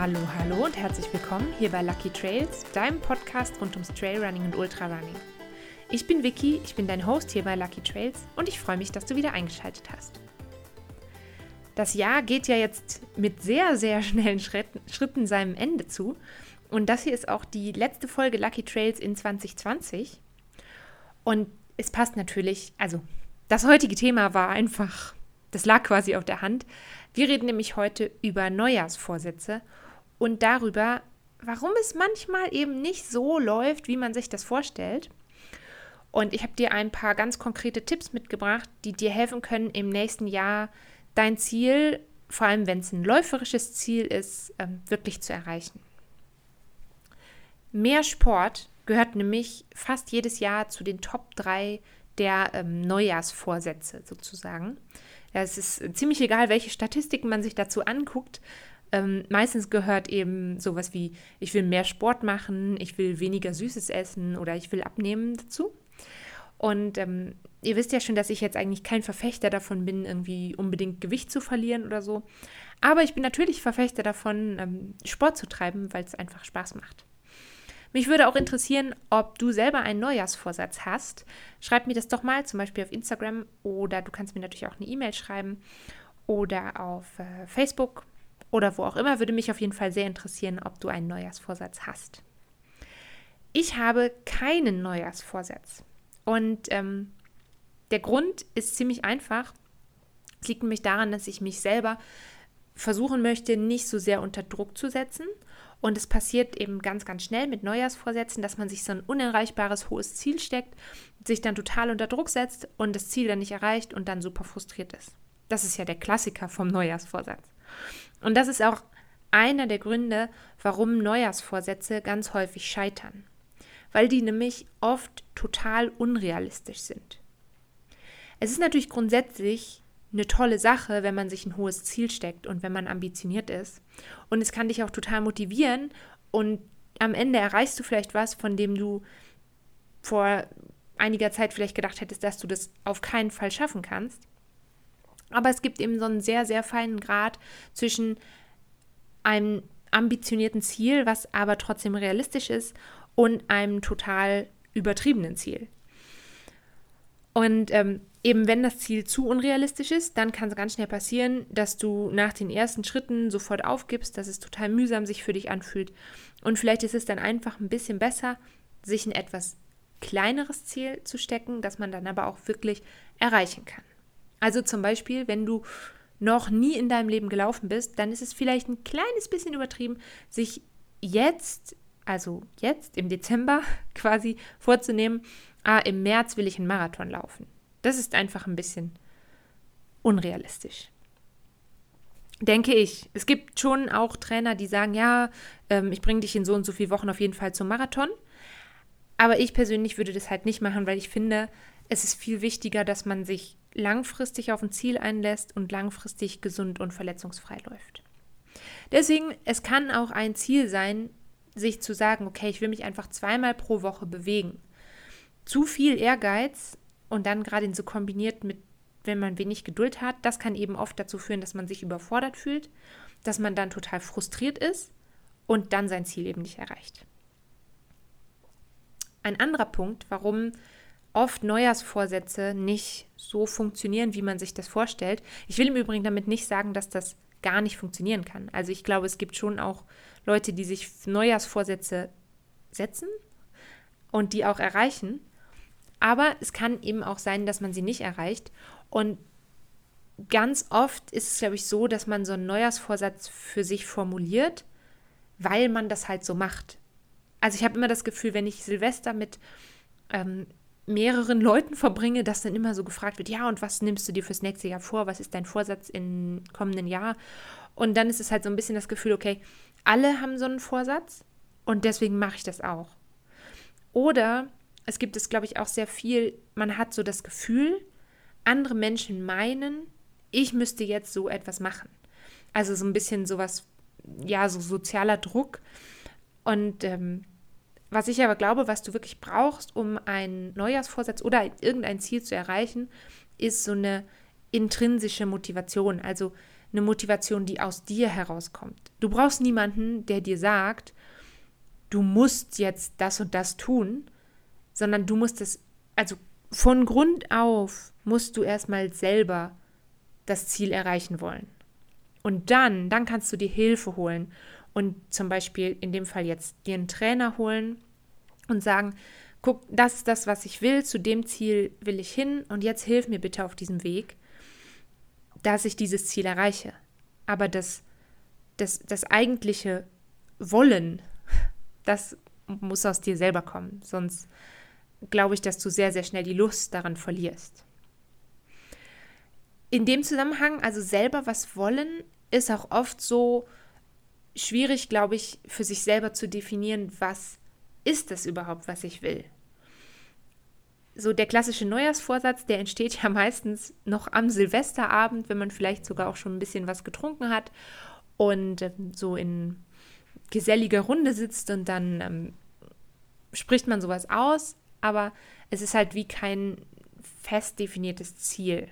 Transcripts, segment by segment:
Hallo, hallo und herzlich willkommen hier bei Lucky Trails, deinem Podcast rund ums Trailrunning und Ultrarunning. Ich bin Vicky, ich bin dein Host hier bei Lucky Trails und ich freue mich, dass du wieder eingeschaltet hast. Das Jahr geht ja jetzt mit sehr, sehr schnellen Schritten seinem Ende zu und das hier ist auch die letzte Folge Lucky Trails in 2020 und es passt natürlich, also das heutige Thema war einfach, das lag quasi auf der Hand. Wir reden nämlich heute über Neujahrsvorsätze und darüber, warum es manchmal eben nicht so läuft, wie man sich das vorstellt. Und ich habe dir ein paar ganz konkrete Tipps mitgebracht, die dir helfen können, im nächsten Jahr dein Ziel, vor allem wenn es ein läuferisches Ziel ist, ähm, wirklich zu erreichen. Mehr Sport gehört nämlich fast jedes Jahr zu den Top 3 der ähm, Neujahrsvorsätze sozusagen. Es ist ziemlich egal, welche Statistiken man sich dazu anguckt. Ähm, meistens gehört eben sowas wie, ich will mehr Sport machen, ich will weniger Süßes essen oder ich will abnehmen dazu. Und ähm, ihr wisst ja schon, dass ich jetzt eigentlich kein Verfechter davon bin, irgendwie unbedingt Gewicht zu verlieren oder so. Aber ich bin natürlich Verfechter davon, ähm, Sport zu treiben, weil es einfach Spaß macht. Mich würde auch interessieren, ob du selber einen Neujahrsvorsatz hast. Schreib mir das doch mal, zum Beispiel auf Instagram oder du kannst mir natürlich auch eine E-Mail schreiben oder auf äh, Facebook oder wo auch immer. Würde mich auf jeden Fall sehr interessieren, ob du einen Neujahrsvorsatz hast. Ich habe keinen Neujahrsvorsatz. Und ähm, der Grund ist ziemlich einfach. Es liegt nämlich daran, dass ich mich selber versuchen möchte, nicht so sehr unter Druck zu setzen und es passiert eben ganz, ganz schnell mit Neujahrsvorsätzen, dass man sich so ein unerreichbares hohes Ziel steckt, sich dann total unter Druck setzt und das Ziel dann nicht erreicht und dann super frustriert ist. Das ist ja der Klassiker vom Neujahrsvorsatz. Und das ist auch einer der Gründe, warum Neujahrsvorsätze ganz häufig scheitern. Weil die nämlich oft total unrealistisch sind. Es ist natürlich grundsätzlich eine tolle Sache, wenn man sich ein hohes Ziel steckt und wenn man ambitioniert ist. Und es kann dich auch total motivieren und am Ende erreichst du vielleicht was, von dem du vor einiger Zeit vielleicht gedacht hättest, dass du das auf keinen Fall schaffen kannst. Aber es gibt eben so einen sehr, sehr feinen Grad zwischen einem ambitionierten Ziel, was aber trotzdem realistisch ist, und einem total übertriebenen Ziel. Und ähm, eben wenn das Ziel zu unrealistisch ist, dann kann es ganz schnell passieren, dass du nach den ersten Schritten sofort aufgibst, dass es total mühsam sich für dich anfühlt. Und vielleicht ist es dann einfach ein bisschen besser, sich ein etwas kleineres Ziel zu stecken, das man dann aber auch wirklich erreichen kann. Also zum Beispiel, wenn du noch nie in deinem Leben gelaufen bist, dann ist es vielleicht ein kleines bisschen übertrieben, sich jetzt, also jetzt im Dezember quasi vorzunehmen, ah, im März will ich einen Marathon laufen. Das ist einfach ein bisschen unrealistisch. Denke ich. Es gibt schon auch Trainer, die sagen, ja, ähm, ich bringe dich in so und so viele Wochen auf jeden Fall zum Marathon. Aber ich persönlich würde das halt nicht machen, weil ich finde, es ist viel wichtiger, dass man sich langfristig auf ein Ziel einlässt und langfristig gesund und verletzungsfrei läuft. Deswegen, es kann auch ein Ziel sein, sich zu sagen, okay, ich will mich einfach zweimal pro Woche bewegen. Zu viel Ehrgeiz und dann gerade so kombiniert mit, wenn man wenig Geduld hat, das kann eben oft dazu führen, dass man sich überfordert fühlt, dass man dann total frustriert ist und dann sein Ziel eben nicht erreicht. Ein anderer Punkt, warum oft Neujahrsvorsätze nicht so funktionieren, wie man sich das vorstellt. Ich will im Übrigen damit nicht sagen, dass das gar nicht funktionieren kann. Also ich glaube, es gibt schon auch Leute, die sich Neujahrsvorsätze setzen und die auch erreichen. Aber es kann eben auch sein, dass man sie nicht erreicht. Und ganz oft ist es, glaube ich, so, dass man so einen Neujahrsvorsatz für sich formuliert, weil man das halt so macht. Also ich habe immer das Gefühl, wenn ich Silvester mit ähm, mehreren Leuten verbringe, dass dann immer so gefragt wird, ja, und was nimmst du dir fürs nächste Jahr vor? Was ist dein Vorsatz im kommenden Jahr? Und dann ist es halt so ein bisschen das Gefühl, okay, alle haben so einen Vorsatz und deswegen mache ich das auch. Oder es gibt es, glaube ich, auch sehr viel, man hat so das Gefühl, andere Menschen meinen, ich müsste jetzt so etwas machen. Also so ein bisschen sowas, ja, so sozialer Druck. Und ähm, was ich aber glaube, was du wirklich brauchst, um einen Neujahrsvorsatz oder irgendein Ziel zu erreichen, ist so eine intrinsische Motivation. Also eine Motivation, die aus dir herauskommt. Du brauchst niemanden, der dir sagt, du musst jetzt das und das tun, sondern du musst es, also von Grund auf musst du erstmal selber das Ziel erreichen wollen. Und dann, dann kannst du dir Hilfe holen und zum Beispiel in dem Fall jetzt dir einen Trainer holen und sagen, guck, das ist das, was ich will, zu dem Ziel will ich hin und jetzt hilf mir bitte auf diesem Weg, dass ich dieses Ziel erreiche. Aber das, das, das eigentliche Wollen, das muss aus dir selber kommen, sonst glaube ich, dass du sehr, sehr schnell die Lust daran verlierst. In dem Zusammenhang, also selber was wollen, ist auch oft so schwierig, glaube ich, für sich selber zu definieren, was ist es überhaupt, was ich will. So der klassische Neujahrsvorsatz, der entsteht ja meistens noch am Silvesterabend, wenn man vielleicht sogar auch schon ein bisschen was getrunken hat und ähm, so in geselliger Runde sitzt und dann ähm, spricht man sowas aus, aber es ist halt wie kein fest definiertes Ziel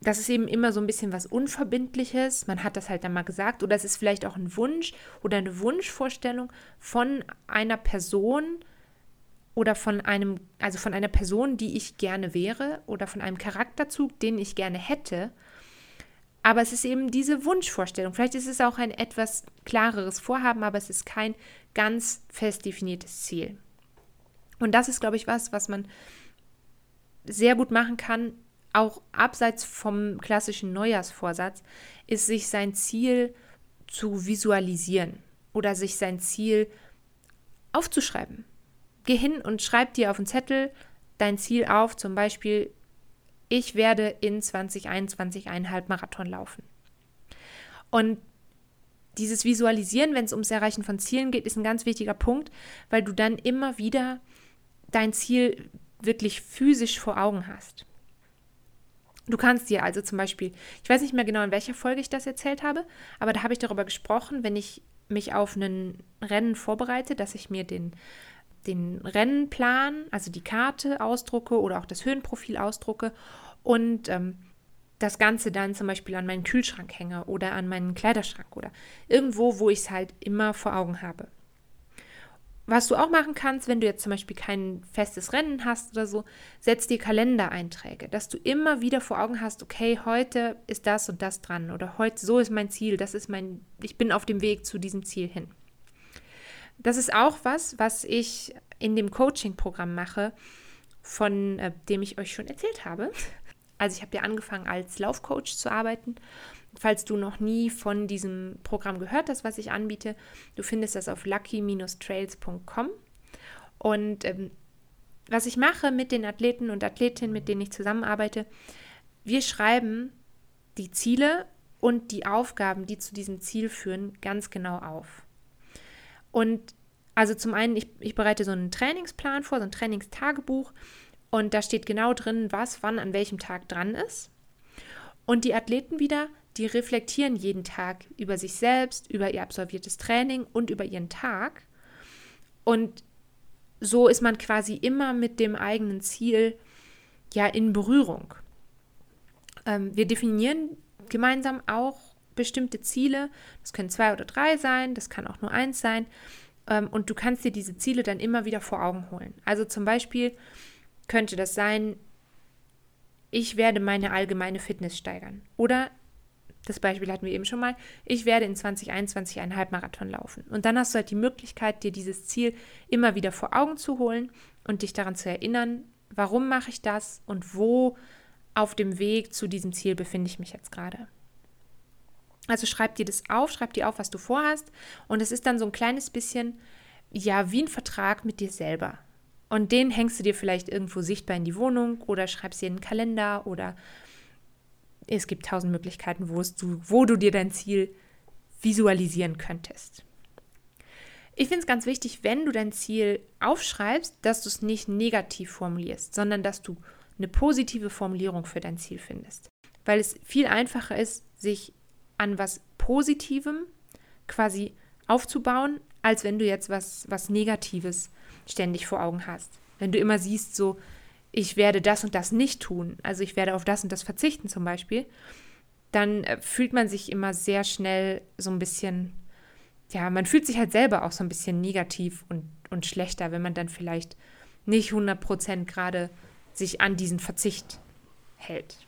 das ist eben immer so ein bisschen was Unverbindliches. Man hat das halt dann mal gesagt. Oder es ist vielleicht auch ein Wunsch oder eine Wunschvorstellung von einer Person oder von einem, also von einer Person, die ich gerne wäre oder von einem Charakterzug, den ich gerne hätte. Aber es ist eben diese Wunschvorstellung. Vielleicht ist es auch ein etwas klareres Vorhaben, aber es ist kein ganz fest definiertes Ziel. Und das ist, glaube ich, was, was man sehr gut machen kann, auch abseits vom klassischen Neujahrsvorsatz, ist sich sein Ziel zu visualisieren oder sich sein Ziel aufzuschreiben. Geh hin und schreib dir auf einen Zettel dein Ziel auf, zum Beispiel, ich werde in 2021 einen Halbmarathon laufen. Und dieses Visualisieren, wenn es ums Erreichen von Zielen geht, ist ein ganz wichtiger Punkt, weil du dann immer wieder dein Ziel wirklich physisch vor Augen hast. Du kannst dir also zum Beispiel, ich weiß nicht mehr genau, in welcher Folge ich das erzählt habe, aber da habe ich darüber gesprochen, wenn ich mich auf ein Rennen vorbereite, dass ich mir den, den Rennenplan, also die Karte ausdrucke oder auch das Höhenprofil ausdrucke und ähm, das Ganze dann zum Beispiel an meinen Kühlschrank hänge oder an meinen Kleiderschrank oder irgendwo, wo ich es halt immer vor Augen habe. Was du auch machen kannst, wenn du jetzt zum Beispiel kein festes Rennen hast oder so, setz dir Kalendereinträge, dass du immer wieder vor Augen hast, okay, heute ist das und das dran oder heute so ist mein Ziel, das ist mein, ich bin auf dem Weg zu diesem Ziel hin. Das ist auch was, was ich in dem Coaching-Programm mache, von äh, dem ich euch schon erzählt habe. Also ich habe ja angefangen als Laufcoach zu arbeiten Falls du noch nie von diesem Programm gehört hast, was ich anbiete, du findest das auf lucky-trails.com. Und ähm, was ich mache mit den Athleten und Athletinnen, mit denen ich zusammenarbeite, wir schreiben die Ziele und die Aufgaben, die zu diesem Ziel führen, ganz genau auf. Und also zum einen, ich, ich bereite so einen Trainingsplan vor, so ein Trainingstagebuch. Und da steht genau drin, was wann an welchem Tag dran ist. Und die Athleten wieder die reflektieren jeden Tag über sich selbst, über ihr absolviertes Training und über ihren Tag. Und so ist man quasi immer mit dem eigenen Ziel ja in Berührung. Ähm, wir definieren gemeinsam auch bestimmte Ziele. Das können zwei oder drei sein, das kann auch nur eins sein. Ähm, und du kannst dir diese Ziele dann immer wieder vor Augen holen. Also zum Beispiel könnte das sein, ich werde meine allgemeine Fitness steigern. Oder das Beispiel hatten wir eben schon mal. Ich werde in 2021 einen Halbmarathon laufen. Und dann hast du halt die Möglichkeit, dir dieses Ziel immer wieder vor Augen zu holen und dich daran zu erinnern, warum mache ich das und wo auf dem Weg zu diesem Ziel befinde ich mich jetzt gerade. Also schreib dir das auf, schreib dir auf, was du vorhast. Und es ist dann so ein kleines bisschen, ja, wie ein Vertrag mit dir selber. Und den hängst du dir vielleicht irgendwo sichtbar in die Wohnung oder schreibst dir in den Kalender oder es gibt tausend Möglichkeiten, wo, du, wo du dir dein Ziel visualisieren könntest. Ich finde es ganz wichtig, wenn du dein Ziel aufschreibst, dass du es nicht negativ formulierst, sondern dass du eine positive Formulierung für dein Ziel findest. Weil es viel einfacher ist, sich an was Positivem quasi aufzubauen, als wenn du jetzt was, was Negatives ständig vor Augen hast. Wenn du immer siehst, so, ich werde das und das nicht tun, also ich werde auf das und das verzichten zum Beispiel, dann äh, fühlt man sich immer sehr schnell so ein bisschen, ja, man fühlt sich halt selber auch so ein bisschen negativ und, und schlechter, wenn man dann vielleicht nicht 100% gerade sich an diesen Verzicht hält.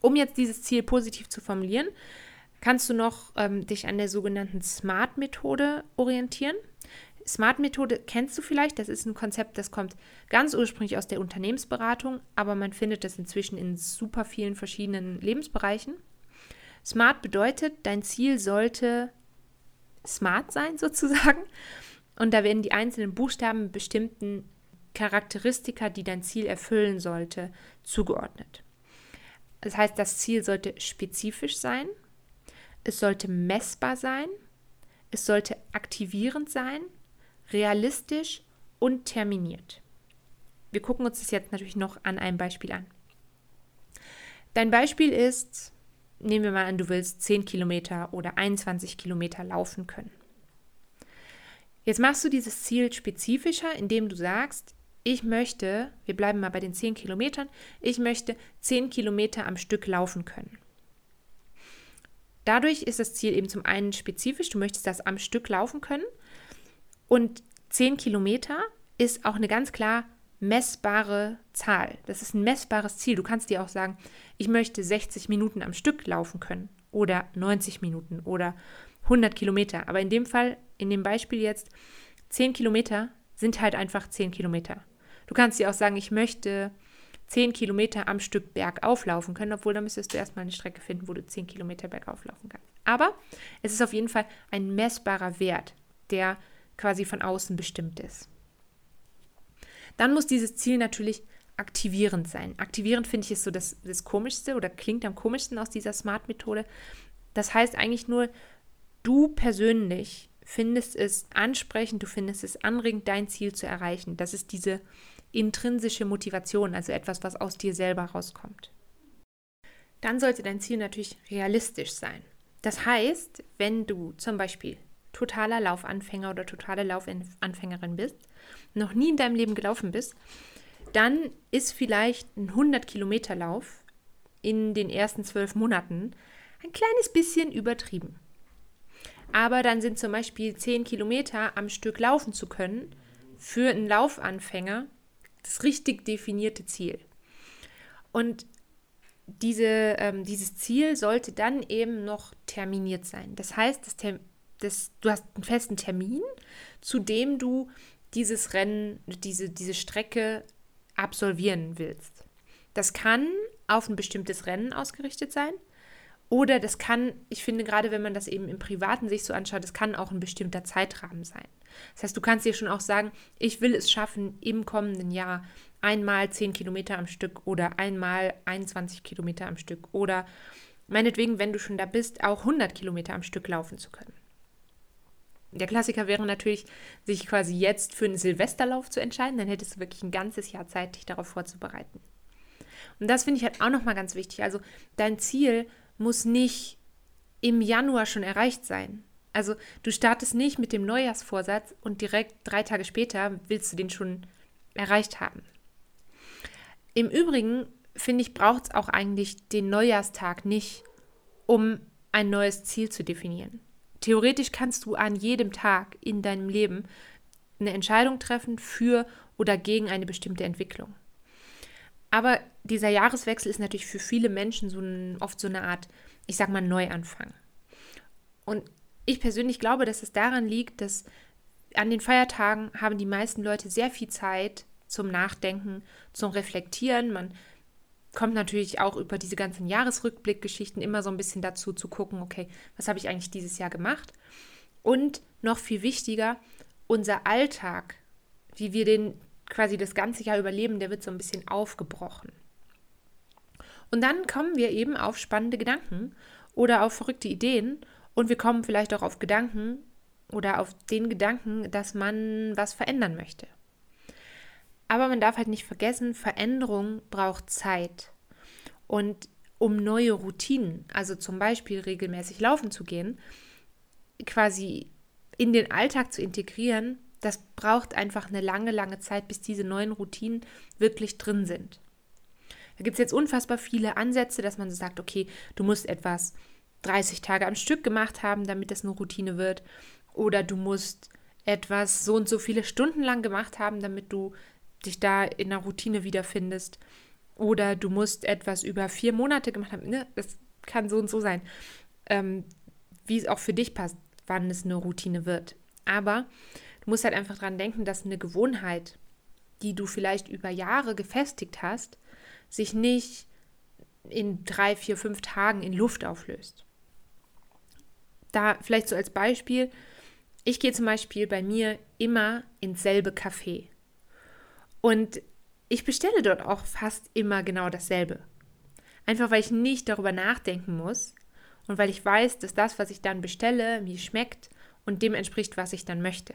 Um jetzt dieses Ziel positiv zu formulieren, kannst du noch ähm, dich an der sogenannten SMART-Methode orientieren. SMART-Methode kennst du vielleicht, das ist ein Konzept, das kommt ganz ursprünglich aus der Unternehmensberatung, aber man findet das inzwischen in super vielen verschiedenen Lebensbereichen. SMART bedeutet, dein Ziel sollte smart sein sozusagen. Und da werden die einzelnen Buchstaben bestimmten Charakteristika, die dein Ziel erfüllen sollte, zugeordnet. Das heißt, das Ziel sollte spezifisch sein, es sollte messbar sein, es sollte aktivierend sein, realistisch und terminiert. Wir gucken uns das jetzt natürlich noch an einem Beispiel an. Dein Beispiel ist, nehmen wir mal an, du willst 10 Kilometer oder 21 Kilometer laufen können. Jetzt machst du dieses Ziel spezifischer, indem du sagst, ich möchte, wir bleiben mal bei den 10 Kilometern, ich möchte 10 Kilometer am Stück laufen können. Dadurch ist das Ziel eben zum einen spezifisch, du möchtest das am Stück laufen können und 10 Kilometer ist auch eine ganz klar messbare Zahl. Das ist ein messbares Ziel. Du kannst dir auch sagen, ich möchte 60 Minuten am Stück laufen können oder 90 Minuten oder 100 Kilometer. Aber in dem Fall, in dem Beispiel jetzt, 10 Kilometer sind halt einfach 10 Kilometer. Du kannst dir auch sagen, ich möchte 10 Kilometer am Stück bergauf laufen können, obwohl da müsstest du erstmal eine Strecke finden, wo du 10 Kilometer bergauf laufen kannst. Aber es ist auf jeden Fall ein messbarer Wert, der quasi von außen bestimmt ist. Dann muss dieses Ziel natürlich aktivierend sein. Aktivierend finde ich ist so das, das Komischste oder klingt am komischsten aus dieser Smart-Methode. Das heißt eigentlich nur, du persönlich findest es ansprechend, du findest es anregend, dein Ziel zu erreichen. Das ist diese intrinsische Motivation, also etwas, was aus dir selber rauskommt. Dann sollte dein Ziel natürlich realistisch sein. Das heißt, wenn du zum Beispiel totaler Laufanfänger oder totale Laufanfängerin bist, noch nie in deinem Leben gelaufen bist, dann ist vielleicht ein 100 Kilometer Lauf in den ersten zwölf Monaten ein kleines bisschen übertrieben. Aber dann sind zum Beispiel 10 Kilometer am Stück laufen zu können für einen Laufanfänger das richtig definierte Ziel. Und diese, ähm, dieses Ziel sollte dann eben noch terminiert sein. Das heißt, das, das, du hast einen festen Termin, zu dem du dieses Rennen, diese, diese Strecke absolvieren willst. Das kann auf ein bestimmtes Rennen ausgerichtet sein. Oder das kann, ich finde gerade, wenn man das eben im Privaten sich so anschaut, das kann auch ein bestimmter Zeitrahmen sein. Das heißt, du kannst dir schon auch sagen, ich will es schaffen, im kommenden Jahr einmal 10 Kilometer am Stück oder einmal 21 Kilometer am Stück oder meinetwegen, wenn du schon da bist, auch 100 Kilometer am Stück laufen zu können. Der Klassiker wäre natürlich, sich quasi jetzt für einen Silvesterlauf zu entscheiden. Dann hättest du wirklich ein ganzes Jahr Zeit, dich darauf vorzubereiten. Und das finde ich halt auch nochmal ganz wichtig. Also dein Ziel muss nicht im Januar schon erreicht sein. Also du startest nicht mit dem Neujahrsvorsatz und direkt drei Tage später willst du den schon erreicht haben. Im Übrigen finde ich, braucht es auch eigentlich den Neujahrstag nicht, um ein neues Ziel zu definieren. Theoretisch kannst du an jedem Tag in deinem Leben eine Entscheidung treffen für oder gegen eine bestimmte Entwicklung. Aber dieser Jahreswechsel ist natürlich für viele Menschen so ein, oft so eine Art, ich sag mal, Neuanfang. Und ich persönlich glaube, dass es daran liegt, dass an den Feiertagen haben die meisten Leute sehr viel Zeit zum Nachdenken, zum Reflektieren. Man kommt natürlich auch über diese ganzen Jahresrückblickgeschichten immer so ein bisschen dazu zu gucken, okay, was habe ich eigentlich dieses Jahr gemacht? Und noch viel wichtiger, unser Alltag, wie wir den quasi das ganze Jahr überleben, der wird so ein bisschen aufgebrochen. Und dann kommen wir eben auf spannende Gedanken oder auf verrückte Ideen und wir kommen vielleicht auch auf Gedanken oder auf den Gedanken, dass man was verändern möchte. Aber man darf halt nicht vergessen, Veränderung braucht Zeit. Und um neue Routinen, also zum Beispiel regelmäßig laufen zu gehen, quasi in den Alltag zu integrieren, das braucht einfach eine lange, lange Zeit, bis diese neuen Routinen wirklich drin sind. Da gibt es jetzt unfassbar viele Ansätze, dass man sagt, okay, du musst etwas 30 Tage am Stück gemacht haben, damit das eine Routine wird. Oder du musst etwas so und so viele Stunden lang gemacht haben, damit du dich da in einer Routine wiederfindest. Oder du musst etwas über vier Monate gemacht haben. Ne? Das kann so und so sein. Ähm, wie es auch für dich passt, wann es eine Routine wird. Aber du musst halt einfach daran denken, dass eine Gewohnheit, die du vielleicht über Jahre gefestigt hast, sich nicht in drei, vier, fünf Tagen in Luft auflöst. Da vielleicht so als Beispiel, ich gehe zum Beispiel bei mir immer ins selbe Café. Und ich bestelle dort auch fast immer genau dasselbe. Einfach weil ich nicht darüber nachdenken muss und weil ich weiß, dass das, was ich dann bestelle, mir schmeckt und dem entspricht, was ich dann möchte.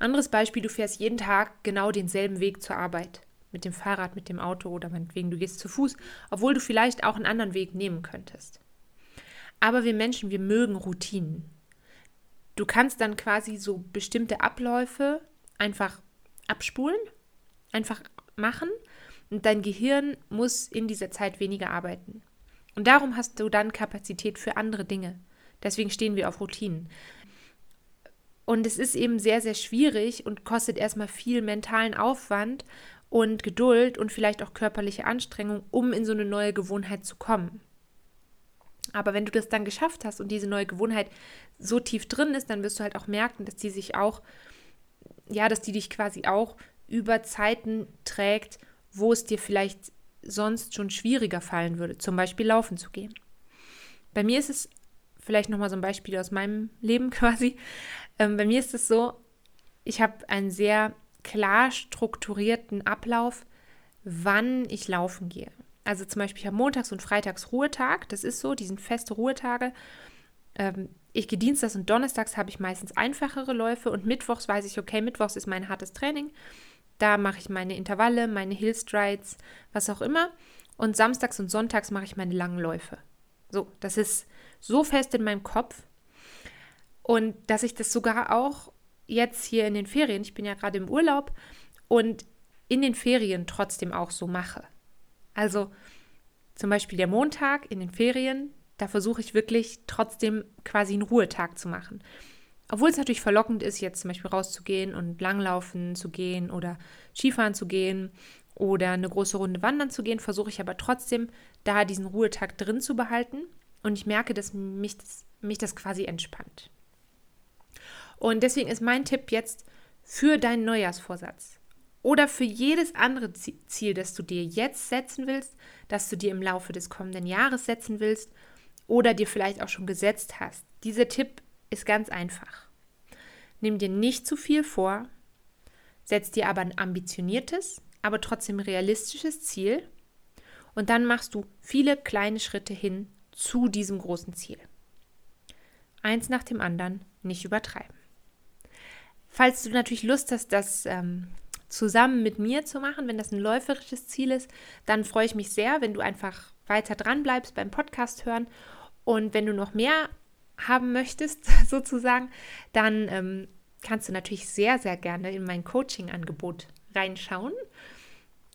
Anderes Beispiel, du fährst jeden Tag genau denselben Weg zur Arbeit. Mit dem Fahrrad, mit dem Auto oder meinetwegen du gehst zu Fuß, obwohl du vielleicht auch einen anderen Weg nehmen könntest. Aber wir Menschen, wir mögen Routinen. Du kannst dann quasi so bestimmte Abläufe einfach abspulen, einfach machen und dein Gehirn muss in dieser Zeit weniger arbeiten. Und darum hast du dann Kapazität für andere Dinge. Deswegen stehen wir auf Routinen. Und es ist eben sehr, sehr schwierig und kostet erstmal viel mentalen Aufwand und Geduld und vielleicht auch körperliche Anstrengung, um in so eine neue Gewohnheit zu kommen. Aber wenn du das dann geschafft hast und diese neue Gewohnheit so tief drin ist, dann wirst du halt auch merken, dass die sich auch, ja, dass die dich quasi auch über Zeiten trägt, wo es dir vielleicht sonst schon schwieriger fallen würde, zum Beispiel laufen zu gehen. Bei mir ist es vielleicht nochmal so ein Beispiel aus meinem Leben quasi. Ähm, bei mir ist es so, ich habe einen sehr klar strukturierten Ablauf, wann ich laufen gehe. Also zum Beispiel, ich habe montags und freitags Ruhetag, das ist so, die sind feste Ruhetage. Ähm, ich gehe dienstags und donnerstags habe ich meistens einfachere Läufe und mittwochs weiß ich, okay, mittwochs ist mein hartes Training. Da mache ich meine Intervalle, meine Hillstrides, was auch immer. Und samstags und sonntags mache ich meine langen Läufe. So, das ist so fest in meinem Kopf. Und dass ich das sogar auch jetzt hier in den Ferien, ich bin ja gerade im Urlaub und in den Ferien trotzdem auch so mache. Also zum Beispiel der Montag in den Ferien, da versuche ich wirklich trotzdem quasi einen Ruhetag zu machen. Obwohl es natürlich verlockend ist, jetzt zum Beispiel rauszugehen und langlaufen zu gehen oder Skifahren zu gehen oder eine große Runde wandern zu gehen, versuche ich aber trotzdem da diesen Ruhetag drin zu behalten. Und ich merke, dass mich das, mich das quasi entspannt. Und deswegen ist mein Tipp jetzt für deinen Neujahrsvorsatz oder für jedes andere Ziel, das du dir jetzt setzen willst, das du dir im Laufe des kommenden Jahres setzen willst oder dir vielleicht auch schon gesetzt hast. Dieser Tipp ist ganz einfach. Nimm dir nicht zu viel vor, setz dir aber ein ambitioniertes, aber trotzdem realistisches Ziel und dann machst du viele kleine Schritte hin zu diesem großen Ziel. Eins nach dem anderen, nicht übertreiben. Falls du natürlich Lust hast, das ähm, zusammen mit mir zu machen, wenn das ein läuferisches Ziel ist, dann freue ich mich sehr, wenn du einfach weiter dran bleibst beim Podcast hören. Und wenn du noch mehr haben möchtest, sozusagen, dann ähm, kannst du natürlich sehr, sehr gerne in mein Coaching-Angebot reinschauen.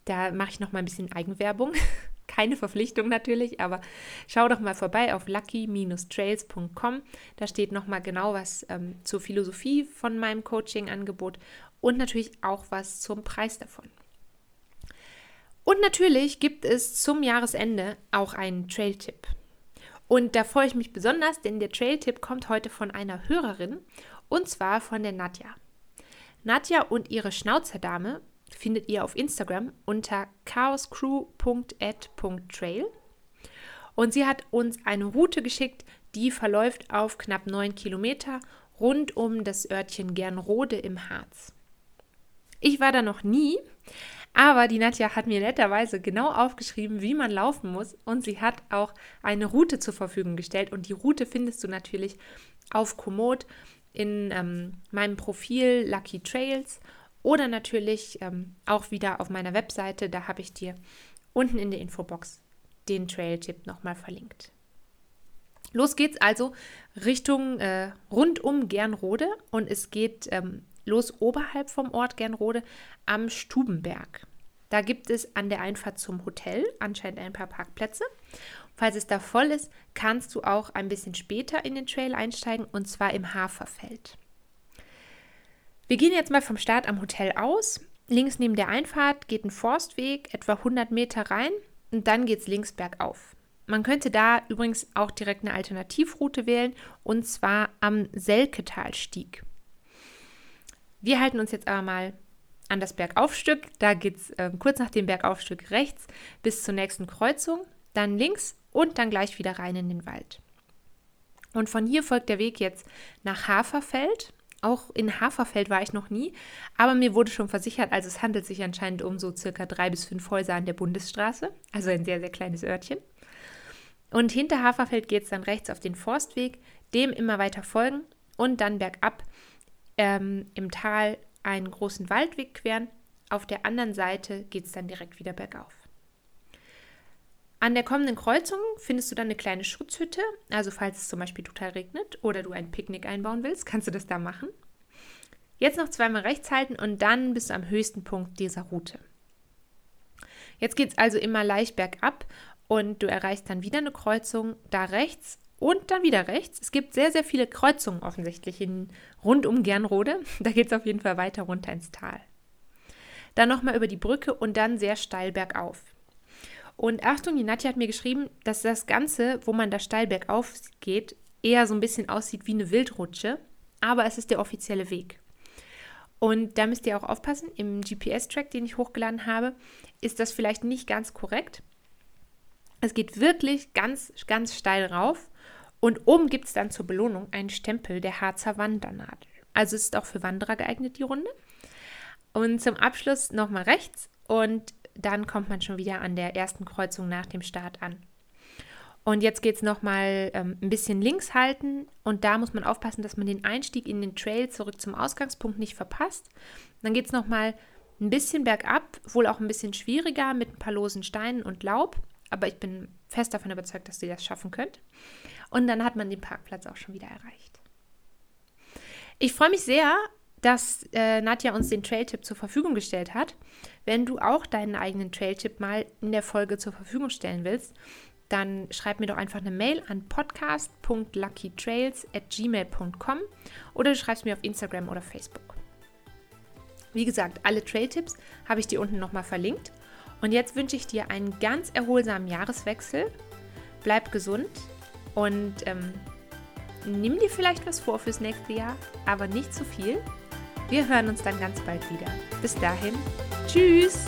Da mache ich noch mal ein bisschen Eigenwerbung. Keine Verpflichtung natürlich, aber schau doch mal vorbei auf lucky-trails.com. Da steht noch mal genau was ähm, zur Philosophie von meinem Coaching-Angebot und natürlich auch was zum Preis davon. Und natürlich gibt es zum Jahresende auch einen Trail-Tipp. Und da freue ich mich besonders, denn der Trail-Tipp kommt heute von einer Hörerin und zwar von der Nadja. Nadja und ihre Schnauzerdame findet ihr auf Instagram unter chaoscrew.ad.trail. Und sie hat uns eine Route geschickt, die verläuft auf knapp 9 Kilometer rund um das Örtchen Gernrode im Harz. Ich war da noch nie, aber die Nadja hat mir netterweise genau aufgeschrieben, wie man laufen muss und sie hat auch eine Route zur Verfügung gestellt und die Route findest du natürlich auf Komoot in ähm, meinem Profil Lucky Trails oder natürlich ähm, auch wieder auf meiner Webseite. Da habe ich dir unten in der Infobox den Trail-Tipp nochmal verlinkt. Los geht's also Richtung äh, rund um Gernrode und es geht ähm, los oberhalb vom Ort Gernrode am Stubenberg. Da gibt es an der Einfahrt zum Hotel anscheinend ein paar Parkplätze. Falls es da voll ist, kannst du auch ein bisschen später in den Trail einsteigen und zwar im Haferfeld. Wir gehen jetzt mal vom Start am Hotel aus. Links neben der Einfahrt geht ein Forstweg, etwa 100 Meter rein und dann geht es links bergauf. Man könnte da übrigens auch direkt eine Alternativroute wählen und zwar am Selketalstieg. Wir halten uns jetzt aber mal an das Bergaufstück. Da geht es äh, kurz nach dem Bergaufstück rechts bis zur nächsten Kreuzung, dann links und dann gleich wieder rein in den Wald. Und von hier folgt der Weg jetzt nach Haferfeld. Auch in Haferfeld war ich noch nie, aber mir wurde schon versichert, also es handelt sich anscheinend um so circa drei bis fünf Häuser an der Bundesstraße, also ein sehr, sehr kleines Örtchen. Und hinter Haferfeld geht es dann rechts auf den Forstweg, dem immer weiter folgen und dann bergab ähm, im Tal einen großen Waldweg queren. Auf der anderen Seite geht es dann direkt wieder bergauf. An der kommenden Kreuzung findest du dann eine kleine Schutzhütte. Also falls es zum Beispiel total regnet oder du ein Picknick einbauen willst, kannst du das da machen. Jetzt noch zweimal rechts halten und dann bist du am höchsten Punkt dieser Route. Jetzt geht es also immer leicht bergab und du erreichst dann wieder eine Kreuzung da rechts und dann wieder rechts. Es gibt sehr, sehr viele Kreuzungen offensichtlich in, rund um Gernrode. Da geht es auf jeden Fall weiter runter ins Tal. Dann nochmal über die Brücke und dann sehr steil bergauf. Und Achtung, die Nadja hat mir geschrieben, dass das Ganze, wo man da steil bergauf geht, eher so ein bisschen aussieht wie eine Wildrutsche. Aber es ist der offizielle Weg. Und da müsst ihr auch aufpassen, im GPS-Track, den ich hochgeladen habe, ist das vielleicht nicht ganz korrekt. Es geht wirklich ganz, ganz steil rauf. Und oben gibt es dann zur Belohnung einen Stempel der Harzer Wandernadel. Also ist auch für Wanderer geeignet, die Runde. Und zum Abschluss nochmal rechts und dann kommt man schon wieder an der ersten Kreuzung nach dem Start an. Und jetzt geht es nochmal ähm, ein bisschen links halten und da muss man aufpassen, dass man den Einstieg in den Trail zurück zum Ausgangspunkt nicht verpasst. Dann geht es nochmal ein bisschen bergab, wohl auch ein bisschen schwieriger mit ein paar losen Steinen und Laub, aber ich bin fest davon überzeugt, dass ihr das schaffen könnt. Und dann hat man den Parkplatz auch schon wieder erreicht. Ich freue mich sehr, dass äh, Nadja uns den Trail-Tipp zur Verfügung gestellt hat. Wenn du auch deinen eigenen Trail-Tipp mal in der Folge zur Verfügung stellen willst, dann schreib mir doch einfach eine Mail an podcast.luckytrails@gmail.com oder du schreibst mir auf Instagram oder Facebook. Wie gesagt, alle Trail-Tipps habe ich dir unten nochmal verlinkt. Und jetzt wünsche ich dir einen ganz erholsamen Jahreswechsel. Bleib gesund und ähm, nimm dir vielleicht was vor fürs nächste Jahr, aber nicht zu viel. Wir hören uns dann ganz bald wieder. Bis dahin, tschüss!